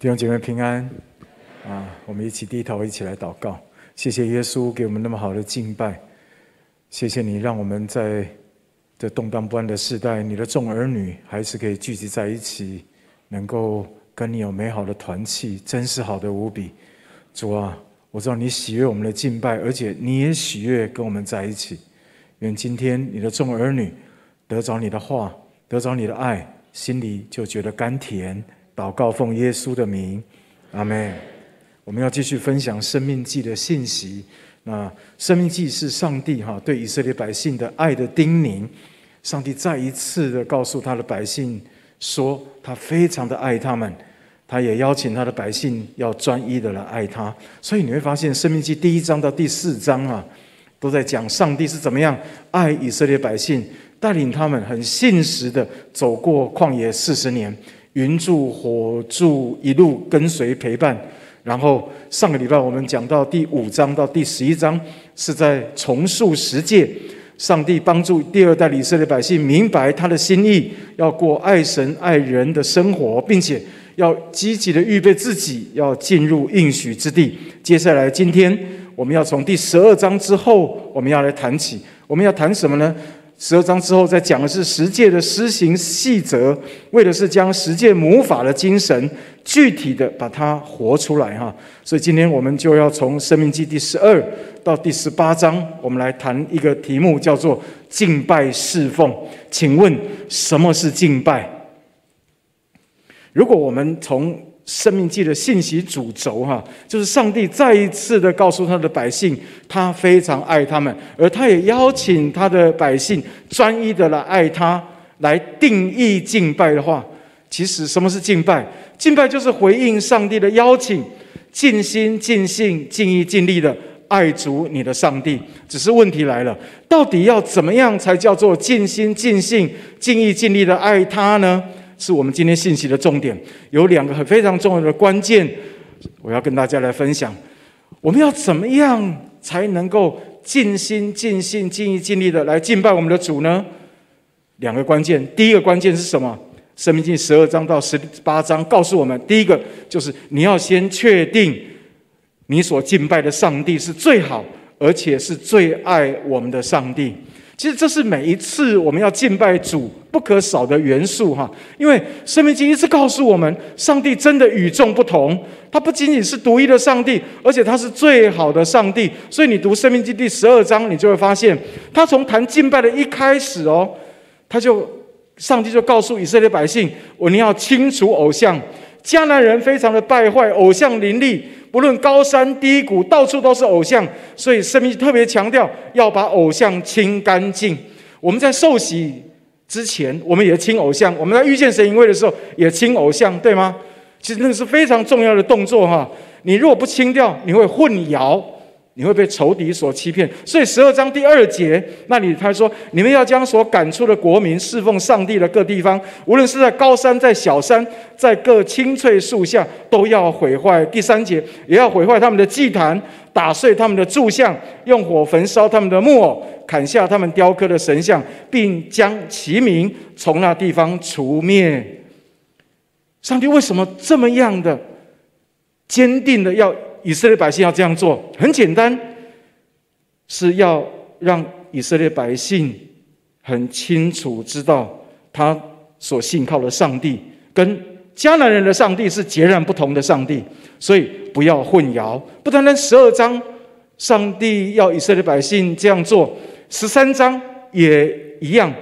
弟兄姐妹平安啊！我们一起低头，一起来祷告。谢谢耶稣给我们那么好的敬拜，谢谢你让我们在这动荡不安的时代，你的众儿女还是可以聚集在一起，能够跟你有美好的团契，真是好的无比。主啊，我知道你喜悦我们的敬拜，而且你也喜悦跟我们在一起。愿今天你的众儿女得着你的话，得着你的爱，心里就觉得甘甜。祷告奉耶稣的名，阿门。我们要继续分享《生命记》的信息。那《生命记》是上帝哈对以色列百姓的爱的叮咛。上帝再一次的告诉他的百姓说，他非常的爱他们，他也邀请他的百姓要专一的来爱他。所以你会发现，《生命记》第一章到第四章啊，都在讲上帝是怎么样爱以色列百姓，带领他们很信实的走过旷野四十年。云柱火柱一路跟随陪伴，然后上个礼拜我们讲到第五章到第十一章，是在重塑十诫。上帝帮助第二代以色列百姓明白他的心意，要过爱神爱人的生活，并且要积极的预备自己，要进入应许之地。接下来今天我们要从第十二章之后，我们要来谈起，我们要谈什么呢？十二章之后，再讲的是十诫的施行细则，为的是将十诫母法的精神具体的把它活出来哈。所以今天我们就要从生命记第十二到第十八章，我们来谈一个题目，叫做敬拜侍奉。请问什么是敬拜？如果我们从生命记的信息主轴，哈，就是上帝再一次的告诉他的百姓，他非常爱他们，而他也邀请他的百姓专一的来爱他，来定义敬拜的话，其实什么是敬拜？敬拜就是回应上帝的邀请，尽心、尽性、尽意、尽力的爱主你的上帝。只是问题来了，到底要怎么样才叫做尽心、尽性、尽意、尽力的爱他呢？是我们今天信息的重点，有两个很非常重要的关键，我要跟大家来分享。我们要怎么样才能够尽心、尽性、尽意、尽力的来敬拜我们的主呢？两个关键，第一个关键是什么？申命记十二章到十八章告诉我们，第一个就是你要先确定你所敬拜的上帝是最好，而且是最爱我们的上帝。其实这是每一次我们要敬拜主不可少的元素哈，因为生命经一直告诉我们，上帝真的与众不同，他不仅仅是独一的上帝，而且他是最好的上帝。所以你读生命经第十二章，你就会发现，他从谈敬拜的一开始哦，他就上帝就告诉以色列百姓，我你要清除偶像，迦南人非常的败坏，偶像林立。不论高山低谷，到处都是偶像，所以生命特别强调要把偶像清干净。我们在受洗之前，我们也清偶像；我们在遇见神一位的时候，也清偶像，对吗？其实那是非常重要的动作哈。你如果不清掉，你会混淆。你会被仇敌所欺骗，所以十二章第二节那里他说：“你们要将所赶出的国民侍奉上帝的各地方，无论是在高山、在小山、在各青翠树下，都要毁坏。”第三节也要毁坏他们的祭坛，打碎他们的柱像，用火焚烧他们的木偶，砍下他们雕刻的神像，并将其名从那地方除灭。上帝为什么这么样的坚定的要？以色列百姓要这样做，很简单，是要让以色列百姓很清楚知道，他所信靠的上帝跟迦南人的上帝是截然不同的上帝，所以不要混淆。不单单十二章，上帝要以色列百姓这样做，十三章也一样。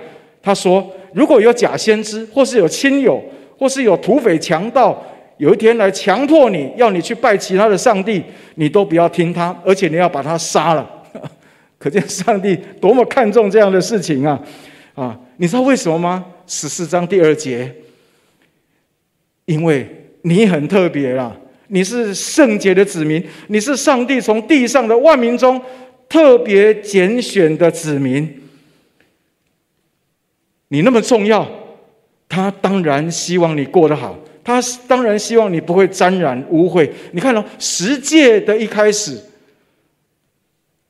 他说，如果有假先知，或是有亲友，或是有土匪强盗。有一天来强迫你要你去拜其他的上帝，你都不要听他，而且你要把他杀了。可见上帝多么看重这样的事情啊！啊，你知道为什么吗？十四章第二节，因为你很特别啦，你是圣洁的子民，你是上帝从地上的万民中特别拣选的子民，你那么重要，他当然希望你过得好。他当然希望你不会沾染污秽。你看了、哦、十诫的一开始，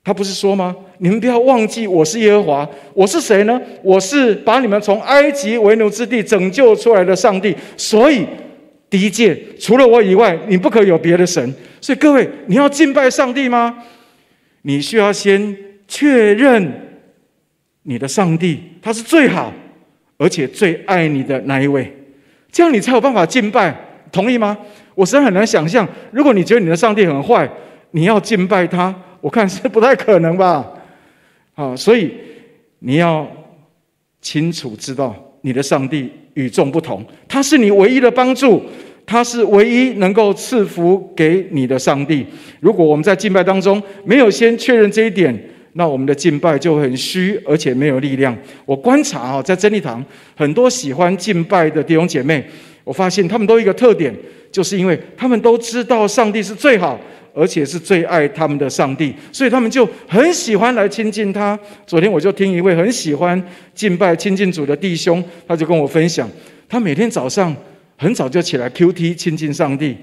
他不是说吗？你们不要忘记，我是耶和华。我是谁呢？我是把你们从埃及为奴之地拯救出来的上帝。所以，第第一诫，除了我以外，你不可有别的神。所以各位，你要敬拜上帝吗？你需要先确认你的上帝，他是最好而且最爱你的那一位，这样你才有办法敬拜。同意吗？我实在很难想象，如果你觉得你的上帝很坏，你要敬拜他，我看是不太可能吧。啊，所以你要清楚知道，你的上帝与众不同，他是你唯一的帮助，他是唯一能够赐福给你的上帝。如果我们在敬拜当中没有先确认这一点，那我们的敬拜就很虚，而且没有力量。我观察啊，在真理堂很多喜欢敬拜的弟兄姐妹。我发现他们都有一个特点，就是因为他们都知道上帝是最好，而且是最爱他们的上帝，所以他们就很喜欢来亲近他。昨天我就听一位很喜欢敬拜亲近主的弟兄，他就跟我分享，他每天早上很早就起来 QT 亲近上帝，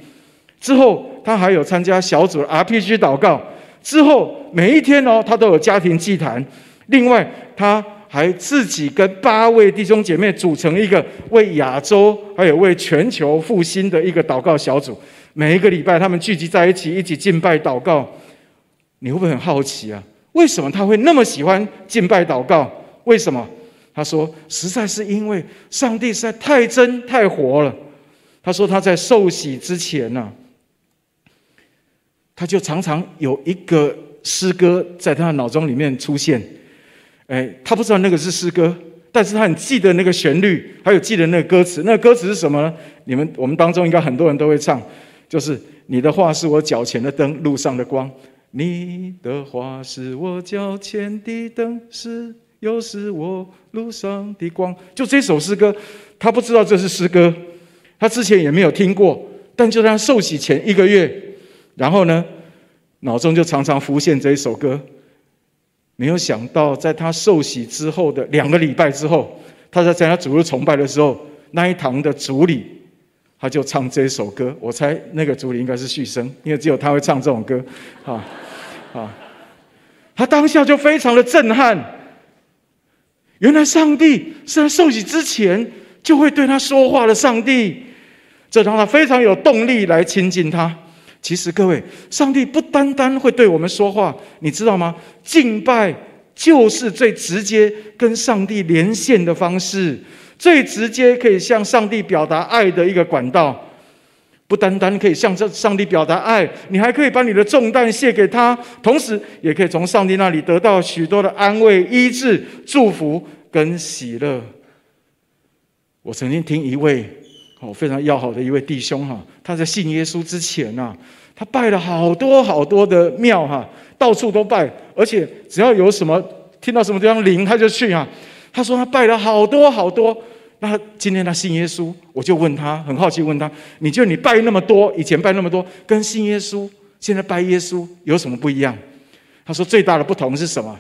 之后他还有参加小组 RPG 祷告，之后每一天哦，他都有家庭祭坛，另外他。还自己跟八位弟兄姐妹组成一个为亚洲还有为全球复兴的一个祷告小组，每一个礼拜他们聚集在一起，一起敬拜祷告。你会不会很好奇啊？为什么他会那么喜欢敬拜祷告？为什么？他说，实在是因为上帝实在太真太活了。他说他在受洗之前呢、他就常常有一个诗歌在他的脑中里面出现。哎，他不知道那个是诗歌，但是他很记得那个旋律，还有记得那个歌词。那个歌词是什么呢？你们我们当中应该很多人都会唱，就是“你的话是我脚前的灯，路上的光”。你的话是我脚前的灯，是又是我路上的光。就这首诗歌，他不知道这是诗歌，他之前也没有听过，但就在他受洗前一个月，然后呢，脑中就常常浮现这一首歌。没有想到，在他受洗之后的两个礼拜之后，他在参加主日崇拜的时候，那一堂的主礼，他就唱这一首歌。我猜那个主礼应该是续生，因为只有他会唱这种歌。啊啊！他当下就非常的震撼，原来上帝是在受洗之前就会对他说话的上帝，这让他非常有动力来亲近他。其实各位，上帝不单单会对我们说话，你知道吗？敬拜就是最直接跟上帝连线的方式，最直接可以向上帝表达爱的一个管道。不单单可以向这上帝表达爱，你还可以把你的重担卸给他，同时也可以从上帝那里得到许多的安慰、医治、祝福跟喜乐。我曾经听一位。哦，非常要好的一位弟兄哈，他在信耶稣之前呐，他拜了好多好多的庙哈，到处都拜，而且只要有什么听到什么地方灵，他就去啊。他说他拜了好多好多。那今天他信耶稣，我就问他，很好奇问他，你就你拜那么多，以前拜那么多，跟信耶稣现在拜耶稣有什么不一样？他说最大的不同是什么？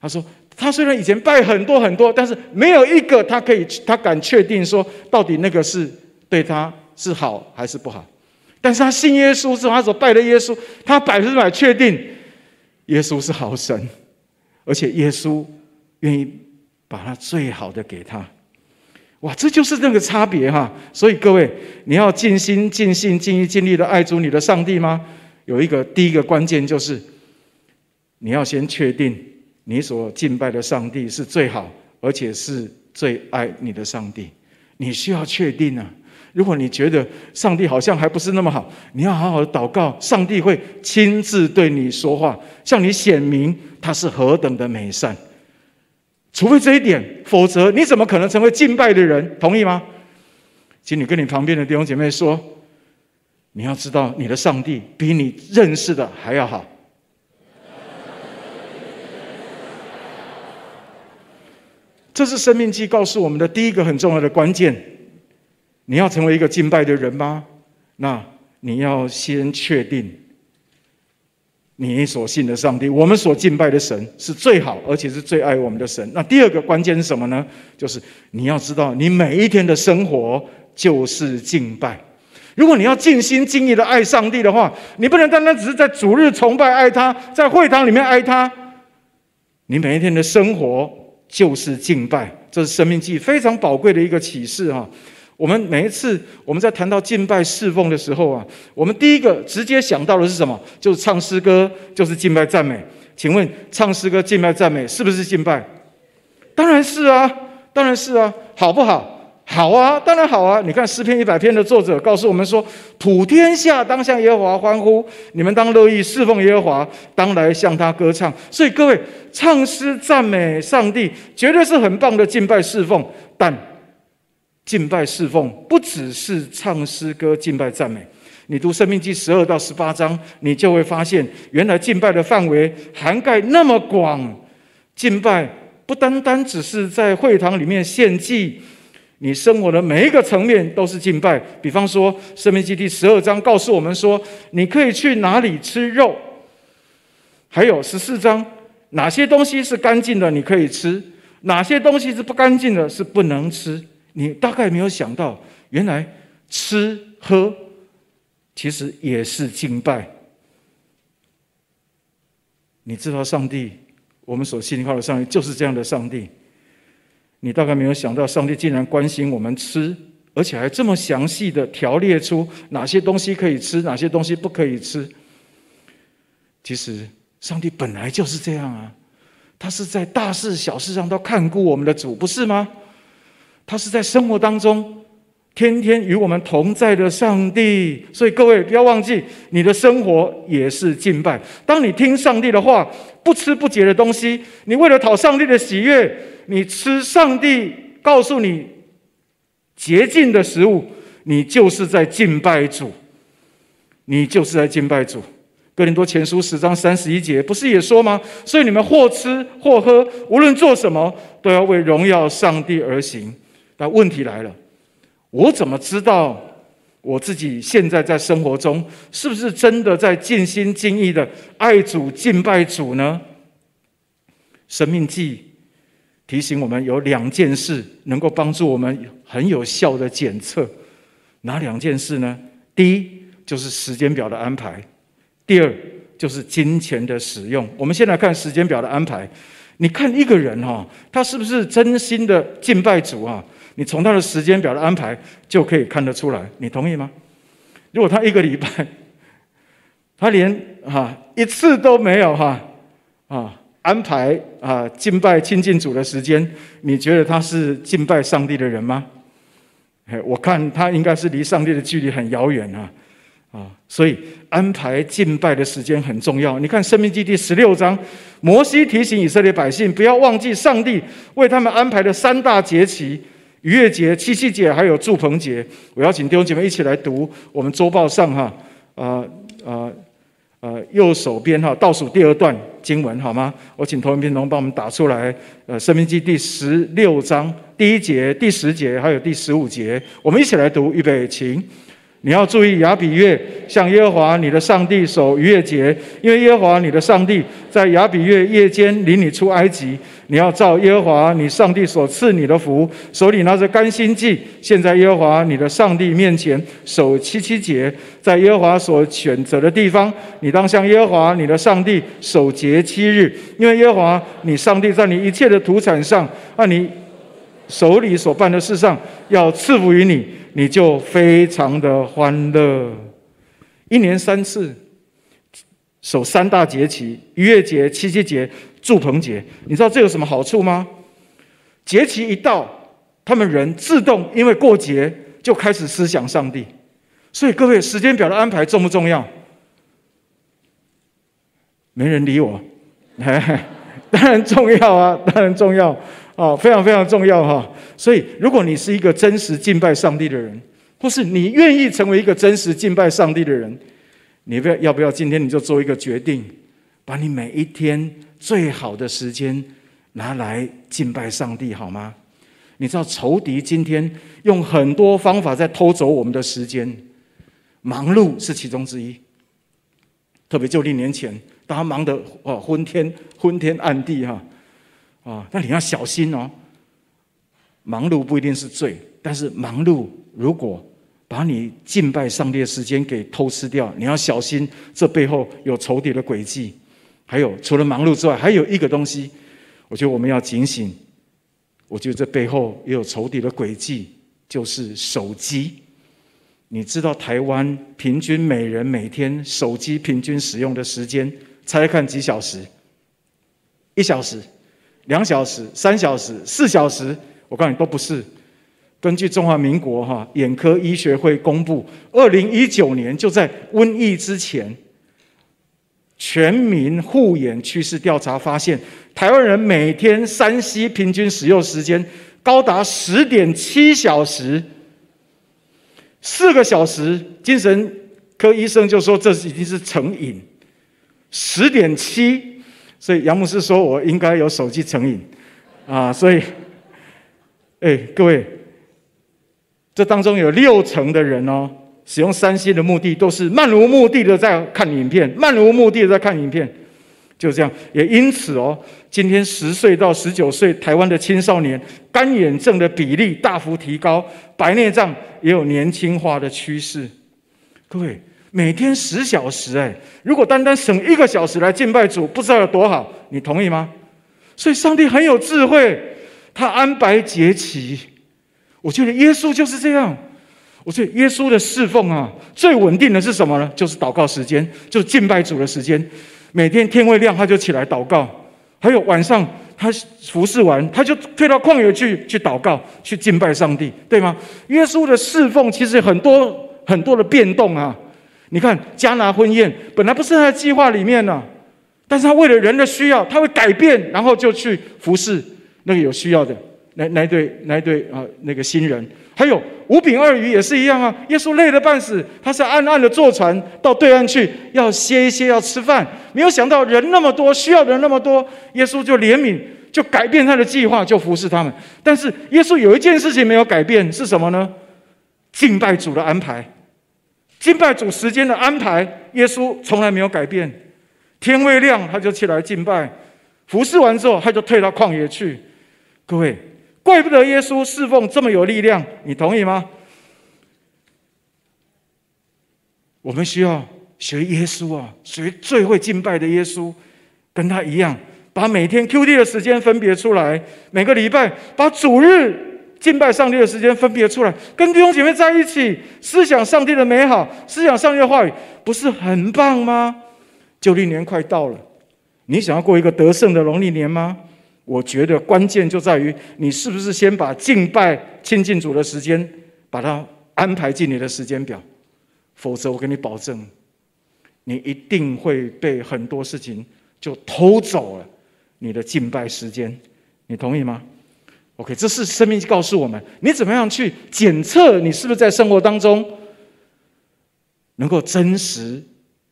他说。他虽然以前拜很多很多，但是没有一个他可以，他敢确定说到底那个是对他是好还是不好。但是他信耶稣之后，他所拜的耶稣，他百分之百确定耶稣是好神，而且耶稣愿意把他最好的给他。哇，这就是那个差别哈！所以各位，你要尽心、尽性、尽意、尽力的爱主你的上帝吗？有一个第一个关键就是，你要先确定。你所敬拜的上帝是最好，而且是最爱你的上帝。你需要确定啊！如果你觉得上帝好像还不是那么好，你要好好的祷告，上帝会亲自对你说话，向你显明他是何等的美善。除非这一点，否则你怎么可能成为敬拜的人？同意吗？请你跟你旁边的弟兄姐妹说，你要知道，你的上帝比你认识的还要好。这是生命记告诉我们的第一个很重要的关键。你要成为一个敬拜的人吗？那你要先确定你所信的上帝，我们所敬拜的神是最好，而且是最爱我们的神。那第二个关键是什么呢？就是你要知道，你每一天的生活就是敬拜。如果你要尽心尽意的爱上帝的话，你不能单单只是在主日崇拜爱他，在会堂里面爱他。你每一天的生活。就是敬拜，这是生命记非常宝贵的一个启示哈。我们每一次我们在谈到敬拜侍奉的时候啊，我们第一个直接想到的是什么？就是唱诗歌，就是敬拜赞美。请问，唱诗歌、敬拜赞美是不是敬拜？当然是啊，当然是啊，好不好？好啊，当然好啊！你看诗篇一百篇的作者告诉我们说：“普天下当向耶和华欢呼，你们当乐意侍奉耶和华，当来向他歌唱。”所以各位，唱诗赞美上帝绝对是很棒的敬拜侍奉。但敬拜侍奉不只是唱诗歌、敬拜赞美。你读《生命记》十二到十八章，你就会发现，原来敬拜的范围涵盖那么广。敬拜不单单只是在会堂里面献祭。你生活的每一个层面都是敬拜。比方说，《生命记》第十二章告诉我们说，你可以去哪里吃肉；还有十四章，哪些东西是干净的，你可以吃；哪些东西是不干净的，是不能吃。你大概没有想到，原来吃喝其实也是敬拜。你知道，上帝，我们所信靠的上帝就是这样的上帝。你大概没有想到，上帝竟然关心我们吃，而且还这么详细的条列出哪些东西可以吃，哪些东西不可以吃。其实，上帝本来就是这样啊，他是在大事小事上都看顾我们的主，不是吗？他是在生活当中天天与我们同在的上帝。所以，各位不要忘记，你的生活也是敬拜。当你听上帝的话，不吃不洁的东西，你为了讨上帝的喜悦。你吃上帝告诉你洁净的食物，你就是在敬拜主，你就是在敬拜主。哥林多前书十章三十一节不是也说吗？所以你们或吃或喝，无论做什么，都要为荣耀上帝而行。但问题来了，我怎么知道我自己现在在生活中是不是真的在尽心尽意的爱主敬拜主呢？生命记。提醒我们有两件事能够帮助我们很有效的检测，哪两件事呢？第一就是时间表的安排，第二就是金钱的使用。我们先来看时间表的安排。你看一个人哈，他是不是真心的敬拜主啊？你从他的时间表的安排就可以看得出来。你同意吗？如果他一个礼拜，他连哈一次都没有哈啊。安排啊，敬拜亲近主的时间，你觉得他是敬拜上帝的人吗？我看他应该是离上帝的距离很遥远啊，啊，所以安排敬拜的时间很重要。你看《生命记》第十六章，摩西提醒以色列百姓不要忘记上帝为他们安排的三大节期：逾越节、七夕节，还有祝棚节。我邀请弟兄姐妹一起来读我们周报上哈，啊啊。啊，右手边哈，倒数第二段经文好吗？我请投影片同帮我们打出来。呃，《生命记》第十六章第一节、第十节还有第十五节，我们一起来读。预备，请。你要注意亚比月，向耶和华你的上帝守逾越节，因为耶和华你的上帝在亚比月夜间领你出埃及。你要照耶和华你上帝所赐你的福，手里拿着甘心祭，现在耶和华你的上帝面前，守七七节，在耶和华所选择的地方，你当向耶和华你的上帝守节七日，因为耶和华你上帝在你一切的土产上，按你手里所办的事上，要赐福于你，你就非常的欢乐。一年三次，守三大节期：逾越节、七七节。祝棚节，你知道这有什么好处吗？节期一到，他们人自动因为过节就开始思想上帝。所以各位，时间表的安排重不重要？没人理我，当然重要啊，当然重要啊，非常非常重要哈。所以，如果你是一个真实敬拜上帝的人，或是你愿意成为一个真实敬拜上帝的人，你不要要不要今天你就做一个决定，把你每一天。最好的时间拿来敬拜上帝，好吗？你知道仇敌今天用很多方法在偷走我们的时间，忙碌是其中之一。特别就历年前，大家忙得啊昏天昏天暗地哈，啊那你要小心哦。忙碌不一定是罪，但是忙碌如果把你敬拜上帝的时间给偷吃掉，你要小心，这背后有仇敌的诡计。还有，除了忙碌之外，还有一个东西，我觉得我们要警醒。我觉得这背后也有仇敌的诡计，就是手机。你知道台湾平均每人每天手机平均使用的时间，猜猜看几小时？一小时、两小时、三小时、四小时？我告诉你，都不是。根据中华民国哈眼科医学会公布，二零一九年就在瘟疫之前，全民护眼趋势调查发现，台湾人每天三 C 平均使用时间高达十点七小时。四个小时，精神科医生就说这已经是成瘾，十点七，所以杨牧师说我应该有手机成瘾，啊，所以，哎，各位，这当中有六成的人哦，使用三星的目的都是漫无目的的在看影片，漫无目的的在看影片。就这样，也因此哦，今天十岁到十九岁台湾的青少年干眼症的比例大幅提高，白内障也有年轻化的趋势。各位，每天十小时，哎，如果单单省一个小时来敬拜主，不知道有多好，你同意吗？所以上帝很有智慧，他安排节期。我觉得耶稣就是这样。我觉得耶稣的侍奉啊，最稳定的是什么呢？就是祷告时间，就是敬拜主的时间。每天天未亮，他就起来祷告；还有晚上，他服侍完，他就退到旷野去去祷告，去敬拜上帝，对吗？耶稣的侍奉其实很多很多的变动啊！你看加拿婚宴本来不是他的计划里面呢、但是他为了人的需要，他会改变，然后就去服侍那个有需要的那那对那对啊那个新人。还有五饼二鱼也是一样啊！耶稣累得半死，他是暗暗的坐船到对岸去，要歇一歇，要吃饭。没有想到人那么多，需要的人那么多，耶稣就怜悯，就改变他的计划，就服侍他们。但是耶稣有一件事情没有改变，是什么呢？敬拜主的安排，敬拜主时间的安排，耶稣从来没有改变。天未亮他就起来敬拜，服侍完之后他就退到旷野去。各位。怪不得耶稣侍奉这么有力量，你同意吗？我们需要学耶稣啊，学最会敬拜的耶稣，跟他一样，把每天 QD 的时间分别出来，每个礼拜把主日敬拜上帝的时间分别出来，跟弟兄姐妹在一起，思想上帝的美好，思想上帝的话语，不是很棒吗？旧历年快到了，你想要过一个得胜的农历年吗？我觉得关键就在于你是不是先把敬拜亲近主的时间，把它安排进你的时间表，否则我跟你保证，你一定会被很多事情就偷走了你的敬拜时间。你同意吗？OK，这是生命告诉我们，你怎么样去检测你是不是在生活当中能够真实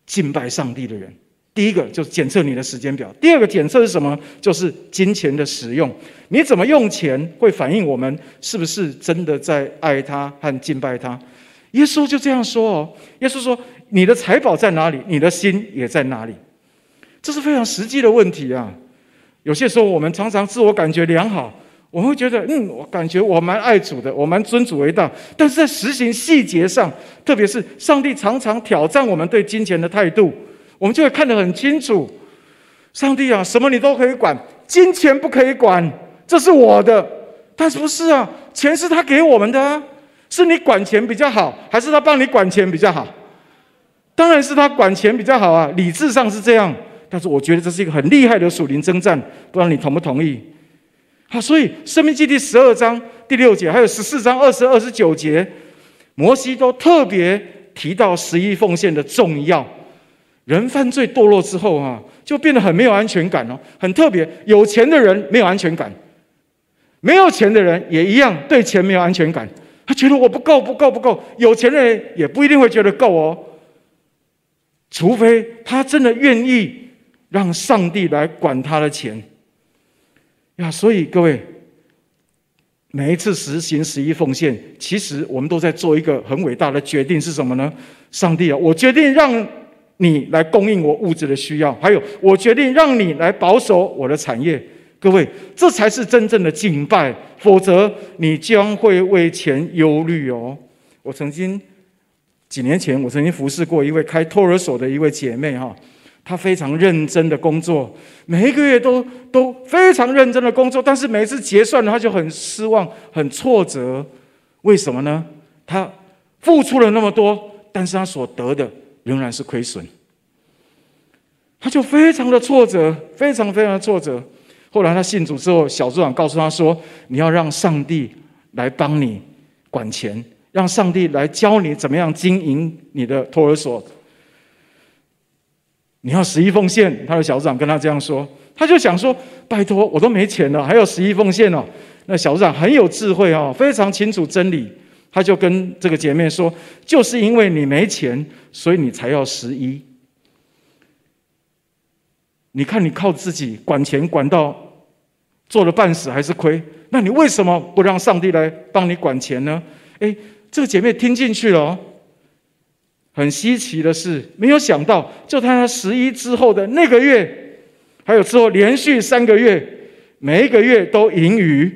敬拜上帝的人。第一个就是检测你的时间表，第二个检测是什么？就是金钱的使用。你怎么用钱，会反映我们是不是真的在爱他和敬拜他。耶稣就这样说哦，耶稣说：“你的财宝在哪里，你的心也在哪里。”这是非常实际的问题啊。有些时候我们常常自我感觉良好，我们会觉得，嗯，我感觉我蛮爱主的，我蛮尊主为大。但是在实行细节上，特别是上帝常常挑战我们对金钱的态度。我们就会看得很清楚，上帝啊，什么你都可以管，金钱不可以管，这是我的。但是不是啊？钱是他给我们的啊，是你管钱比较好，还是他帮你管钱比较好？当然是他管钱比较好啊，理智上是这样。但是我觉得这是一个很厉害的属灵征战，不知道你同不同意？啊，所以《生命记》第十二章第六节，还有十四章二十二十九节，摩西都特别提到十一奉献的重要。人犯罪堕落之后啊，就变得很没有安全感哦，很特别。有钱的人没有安全感，没有钱的人也一样，对钱没有安全感。他觉得我不够，不够，不够。有钱人也不一定会觉得够哦，除非他真的愿意让上帝来管他的钱呀。所以各位，每一次实行十一奉献，其实我们都在做一个很伟大的决定，是什么呢？上帝啊，我决定让。你来供应我物质的需要，还有我决定让你来保守我的产业。各位，这才是真正的敬拜，否则你将会为钱忧虑哦。我曾经几年前，我曾经服侍过一位开托儿所的一位姐妹哈，他非常认真的工作，每一个月都都非常认真的工作，但是每一次结算他就很失望、很挫折。为什么呢？他付出了那么多，但是他所得的仍然是亏损。他就非常的挫折，非常非常的挫折。后来他信主之后，小组长告诉他说：“你要让上帝来帮你管钱，让上帝来教你怎么样经营你的托儿所。你要十一奉献。”他的小组长跟他这样说，他就想说：“拜托，我都没钱了，还要十一奉献哦。”那小组长很有智慧哦，非常清楚真理，他就跟这个姐妹说：“就是因为你没钱，所以你才要十一。”你看，你靠自己管钱管到做了半死还是亏，那你为什么不让上帝来帮你管钱呢？诶，这个姐妹听进去了哦。很稀奇的是，没有想到，就在她十一之后的那个月，还有之后连续三个月，每一个月都盈余。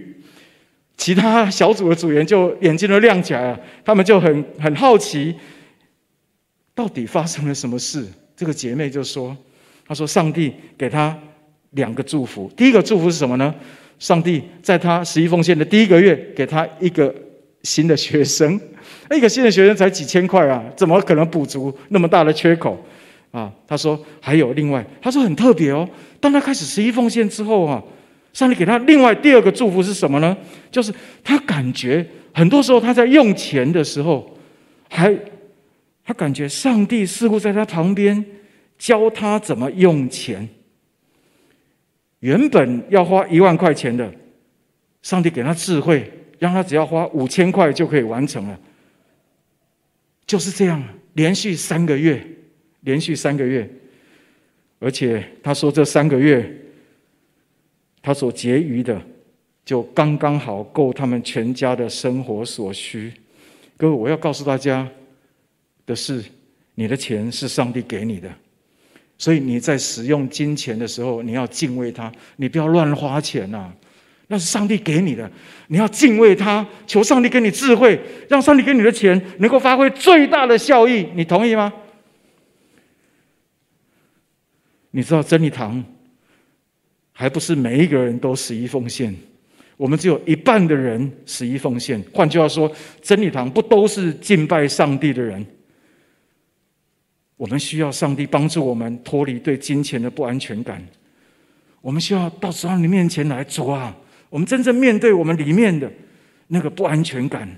其他小组的组员就眼睛都亮起来了，他们就很很好奇，到底发生了什么事？这个姐妹就说。她说：“上帝给她两个祝福。第一个祝福是什么呢？上帝在她十一奉献的第一个月，给她一个新的学生。一个新的学生才几千块啊，怎么可能补足那么大的缺口啊？”他说：“还有另外，他说很特别哦。当他开始十一奉献之后啊，上帝给他另外第二个祝福是什么呢？就是他感觉很多时候他在用钱的时候，还他感觉上帝似乎在他旁边。”教他怎么用钱。原本要花一万块钱的，上帝给他智慧，让他只要花五千块就可以完成了。就是这样，连续三个月，连续三个月，而且他说这三个月，他所结余的，就刚刚好够他们全家的生活所需。各位，我要告诉大家的是，你的钱是上帝给你的。所以你在使用金钱的时候，你要敬畏他，你不要乱花钱呐、啊。那是上帝给你的，你要敬畏他，求上帝给你智慧，让上帝给你的钱能够发挥最大的效益。你同意吗？你知道真理堂还不是每一个人都十一奉献，我们只有一半的人十一奉献。换句话说，真理堂不都是敬拜上帝的人。我们需要上帝帮助我们脱离对金钱的不安全感。我们需要到上帝面前来，主啊，我们真正面对我们里面的那个不安全感。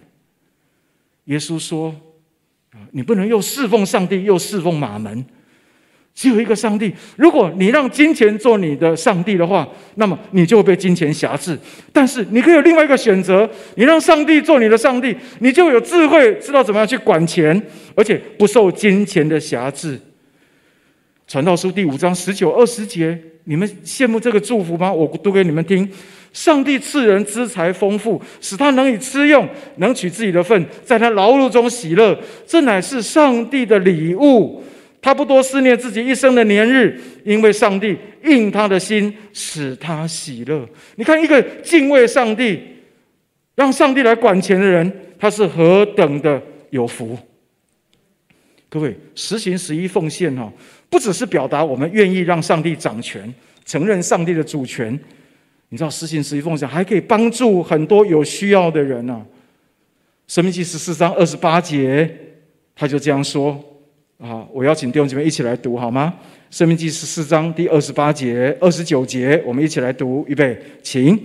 耶稣说：“，你不能又侍奉上帝，又侍奉马门。”只有一个上帝。如果你让金钱做你的上帝的话，那么你就会被金钱辖制。但是你可以有另外一个选择：你让上帝做你的上帝，你就有智慧，知道怎么样去管钱，而且不受金钱的辖制。传道书第五章十九二十节，你们羡慕这个祝福吗？我读给你们听：上帝赐人资财丰富，使他能以吃用，能取自己的份，在他劳碌中喜乐，这乃是上帝的礼物。他不多思念自己一生的年日，因为上帝应他的心，使他喜乐。你看，一个敬畏上帝、让上帝来管钱的人，他是何等的有福！各位，实行十一奉献哈，不只是表达我们愿意让上帝掌权，承认上帝的主权。你知道，实行十一奉献还可以帮助很多有需要的人呢，《生命记十四章二十八节，他就这样说。啊！我邀请弟兄姐妹一起来读好吗？生命记十四章第二十八节、二十九节，我们一起来读。预备，请。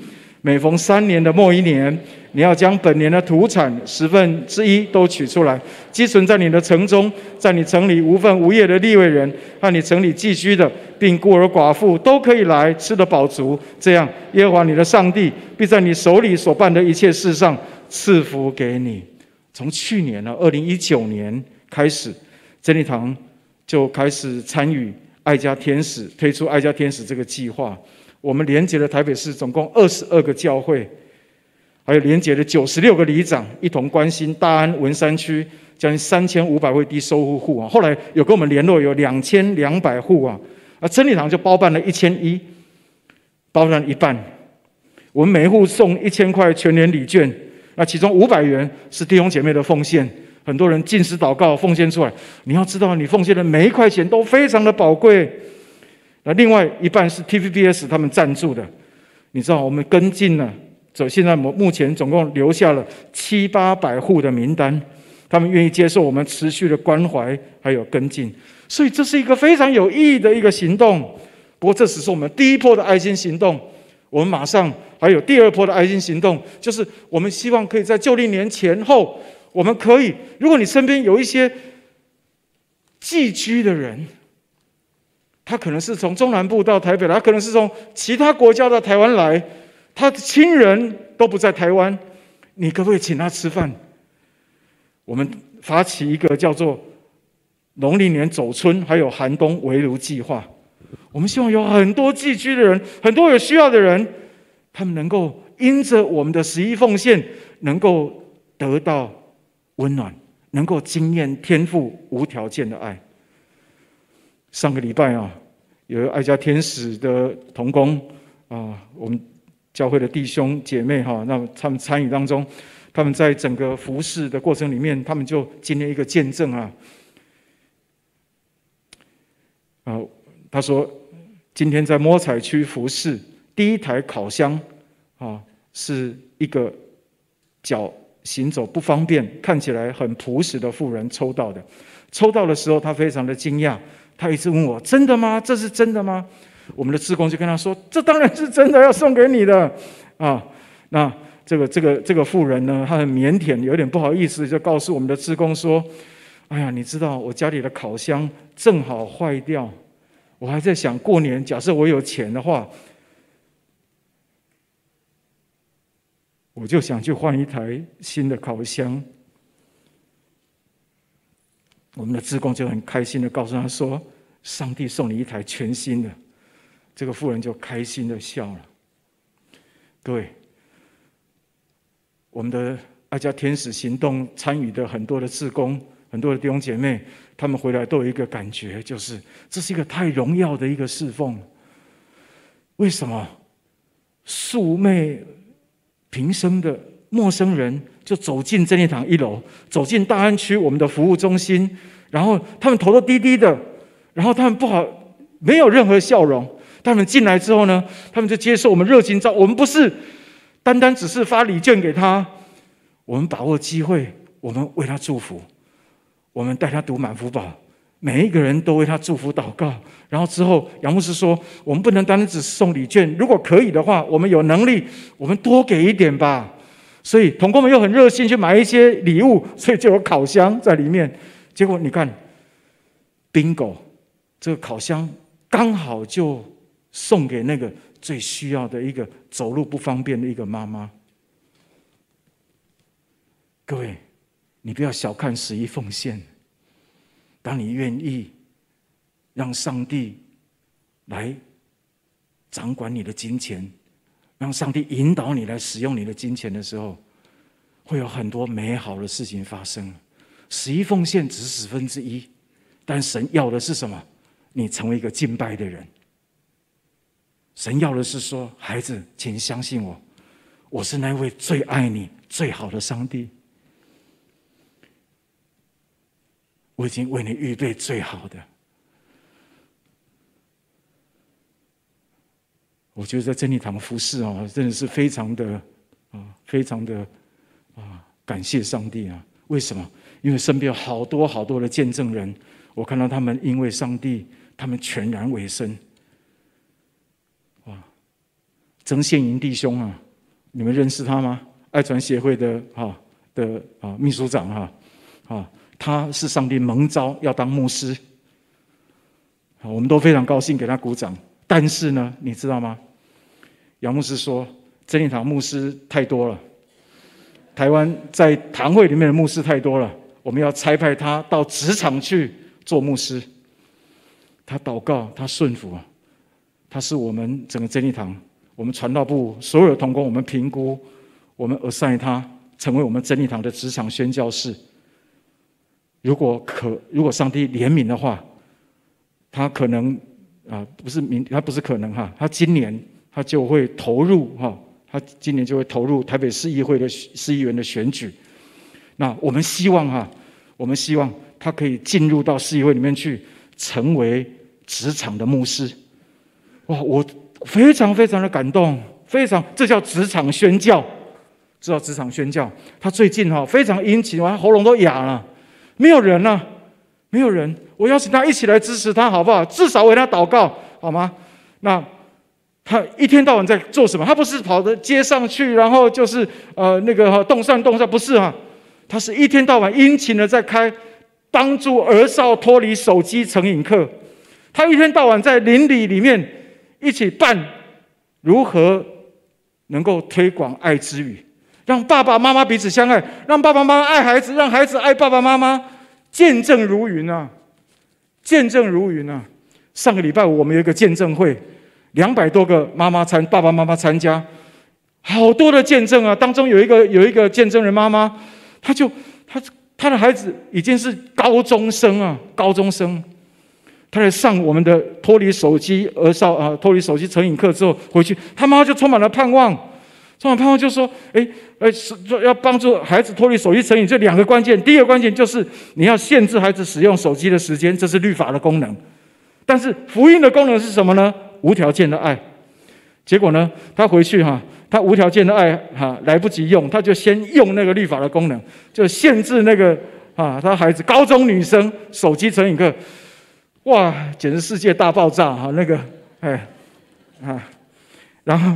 每逢三年的末一年，你要将本年的土产十分之一都取出来，积存在你的城中，在你城里无份无业的利位人和你城里寄居的，并孤儿寡妇都可以来吃得饱足。这样，耶和华你的上帝必在你手里所办的一切事上赐福给你。从去年呢，二零一九年开始。真理堂就开始参与爱家天使推出爱家天使这个计划，我们连接了台北市总共二十二个教会，还有连接了九十六个里长，一同关心大安文山区将近三千五百位低收入户啊。后来有跟我们联络，有两千两百户啊，啊，真理堂就包办了一千一，包办一半。我们每一户送一千块全年礼券，那其中五百元是弟兄姐妹的奉献。很多人禁食祷告奉献出来，你要知道，你奉献的每一块钱都非常的宝贵。那另外一半是 TVBS 他们赞助的，你知道，我们跟进了走，现在目目前总共留下了七八百户的名单，他们愿意接受我们持续的关怀还有跟进，所以这是一个非常有意义的一个行动。不过这只是我们第一波的爱心行动，我们马上还有第二波的爱心行动，就是我们希望可以在旧历年前后，我们可以，如果你身边有一些寄居的人，他可能是从中南部到台北来，他可能是从其他国家到台湾来。他的亲人都不在台湾，你可不可以请他吃饭？我们发起一个叫做“农历年走春”还有“寒冬围炉计划”，我们希望有很多寄居的人，很多有需要的人，他们能够因着我们的十一奉献，能够得到温暖，能够经验天父无条件的爱。上个礼拜啊，有爱家天使的同工啊，我们。教会的弟兄姐妹哈，那他们参与当中，他们在整个服侍的过程里面，他们就经历一个见证啊。啊，他说，今天在摸彩区服侍，第一台烤箱啊，是一个脚行走不方便、看起来很朴实的妇人抽到的。抽到的时候，他非常的惊讶，他一直问我：“真的吗？这是真的吗？”我们的志工就跟他说：“这当然是真的，要送给你的啊。”那这个这个这个妇人呢，她很腼腆，有点不好意思，就告诉我们的志工说：“哎呀，你知道我家里的烤箱正好坏掉，我还在想过年，假设我有钱的话，我就想去换一台新的烤箱。”我们的志工就很开心的告诉他说：“上帝送你一台全新的。”这个妇人就开心的笑了。各位，我们的爱家天使行动参与的很多的志工，很多的弟兄姐妹，他们回来都有一个感觉，就是这是一个太荣耀的一个侍奉。为什么素昧平生的陌生人就走进真理堂一楼，走进大安区我们的服务中心，然后他们头都低低的，然后他们不好，没有任何笑容。他们进来之后呢，他们就接受我们热情招。我们不是单单只是发礼券给他，我们把握机会，我们为他祝福，我们带他读满福宝，每一个人都为他祝福祷告。然后之后，杨牧师说，我们不能单单只是送礼券，如果可以的话，我们有能力，我们多给一点吧。所以同工们又很热心去买一些礼物，所以就有烤箱在里面。结果你看，bingo，这个烤箱刚好就。送给那个最需要的一个走路不方便的一个妈妈。各位，你不要小看十一奉献。当你愿意让上帝来掌管你的金钱，让上帝引导你来使用你的金钱的时候，会有很多美好的事情发生。十一奉献只是十分之一，但神要的是什么？你成为一个敬拜的人。神要的是说，孩子，请相信我，我是那位最爱你、最好的上帝。我已经为你预备最好的。我觉得在真理堂服侍啊，真的是非常的啊，非常的啊，感谢上帝啊！为什么？因为身边有好多好多的见证人，我看到他们因为上帝，他们全然委身。曾宪营弟兄啊，你们认识他吗？爱传协会的哈的啊秘书长哈啊，他是上帝蒙召要当牧师，好，我们都非常高兴给他鼓掌。但是呢，你知道吗？杨牧师说，真理堂牧师太多了，台湾在堂会里面的牧师太多了，我们要差派他到职场去做牧师。他祷告，他顺服，他是我们整个真理堂。我们传道部所有的同工，我们评估，我们 assign 他成为我们真理堂的职场宣教士。如果可，如果上帝怜悯的话，他可能啊，不是明，他不是可能哈，他今年他就会投入哈，他今年就会投入台北市议会的市议员的选举。那我们希望哈，我们希望他可以进入到市议会里面去，成为职场的牧师。哇，我。非常非常的感动，非常，这叫职场宣教，知道职场宣教。他最近哈非常殷勤，他喉咙都哑了，没有人啊，没有人。我邀请他一起来支持他，好不好？至少为他祷告，好吗？那他一天到晚在做什么？他不是跑到街上去，然后就是呃那个哈动善动善，不是哈？他是一天到晚殷勤的在开帮助儿少脱离手机成瘾课。他一天到晚在邻里里面一起办如何能够推广爱之语，让爸爸妈妈彼此相爱，让爸爸妈妈爱孩子，让孩子爱爸爸妈妈，见证如云啊，见证如云啊！上个礼拜五我们有一个见证会，两百多个妈妈参爸爸妈妈参加，好多的见证啊！当中有一个有一个见证人妈妈，她就她她的孩子已经是高中生啊，高中生。他在上我们的脱离手机而少啊，脱离手机成瘾课之后回去，他妈妈就充满了盼望，充满盼望就说：“诶，诶，是要帮助孩子脱离手机成瘾，这两个关键。第一个关键就是你要限制孩子使用手机的时间，这是律法的功能。但是福音的功能是什么呢？无条件的爱。结果呢，他回去哈，他无条件的爱哈来不及用，他就先用那个律法的功能，就限制那个啊，他孩子高中女生手机成瘾课。”哇，简直世界大爆炸哈！那个，哎，啊，然后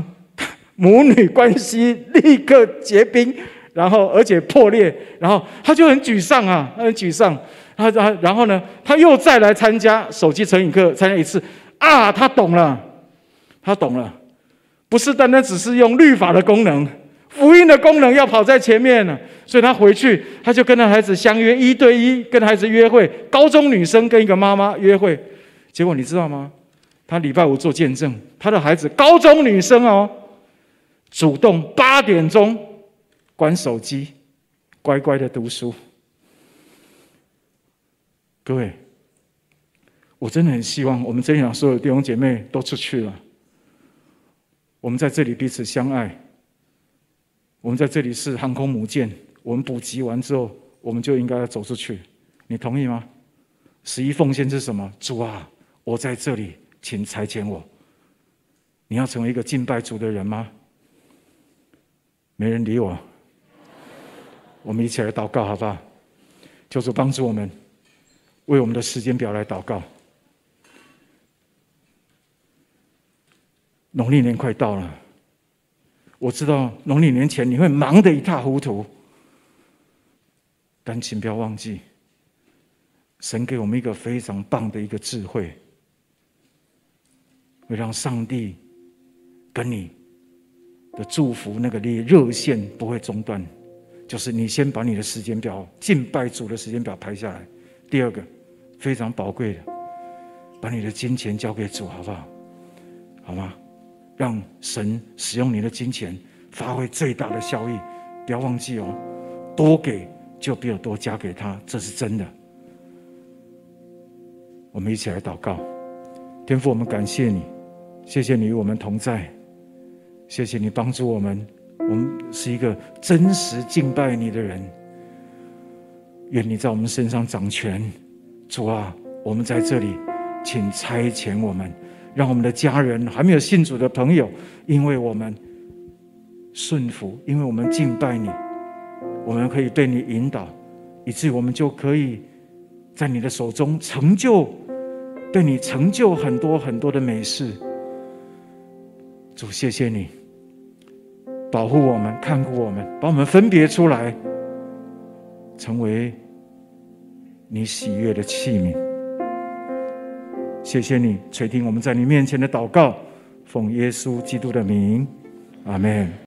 母女关系立刻结冰，然后而且破裂，然后他就很沮丧啊，他很沮丧。他他然后呢，他又再来参加手机成瘾课，参加一次啊，他懂了，他懂了，不是单单只是用律法的功能。福音的功能要跑在前面了，所以他回去，他就跟他孩子相约一对一跟孩子约会。高中女生跟一个妈妈约会，结果你知道吗？他礼拜五做见证，他的孩子高中女生哦，主动八点钟关手机，乖乖的读书。各位，我真的很希望我们真想所有弟兄姐妹都出去了，我们在这里彼此相爱。我们在这里是航空母舰，我们补给完之后，我们就应该要走出去。你同意吗？十一奉献是什么？主啊，我在这里，请裁剪我。你要成为一个敬拜主的人吗？没人理我。我们一起来祷告，好不好？求主帮助我们，为我们的时间表来祷告。农历年快到了。我知道农历年前你会忙得一塌糊涂，但请不要忘记，神给我们一个非常棒的一个智慧，会让上帝跟你的祝福那个热热线不会中断。就是你先把你的时间表敬拜主的时间表排下来。第二个非常宝贵的，把你的金钱交给主，好不好？好吗？让神使用你的金钱，发挥最大的效益。不要忘记哦，多给就比有多加给他，这是真的。我们一起来祷告，天父，我们感谢你，谢谢你与我们同在，谢谢你帮助我们，我们是一个真实敬拜你的人。愿你在我们身上掌权，主啊，我们在这里，请差遣我们。让我们的家人还没有信主的朋友，因为我们顺服，因为我们敬拜你，我们可以被你引导，以至于我们就可以在你的手中成就，被你成就很多很多的美事。主，谢谢你保护我们、看顾我们，把我们分别出来，成为你喜悦的器皿。谢谢你垂听我们在你面前的祷告，奉耶稣基督的名，阿门。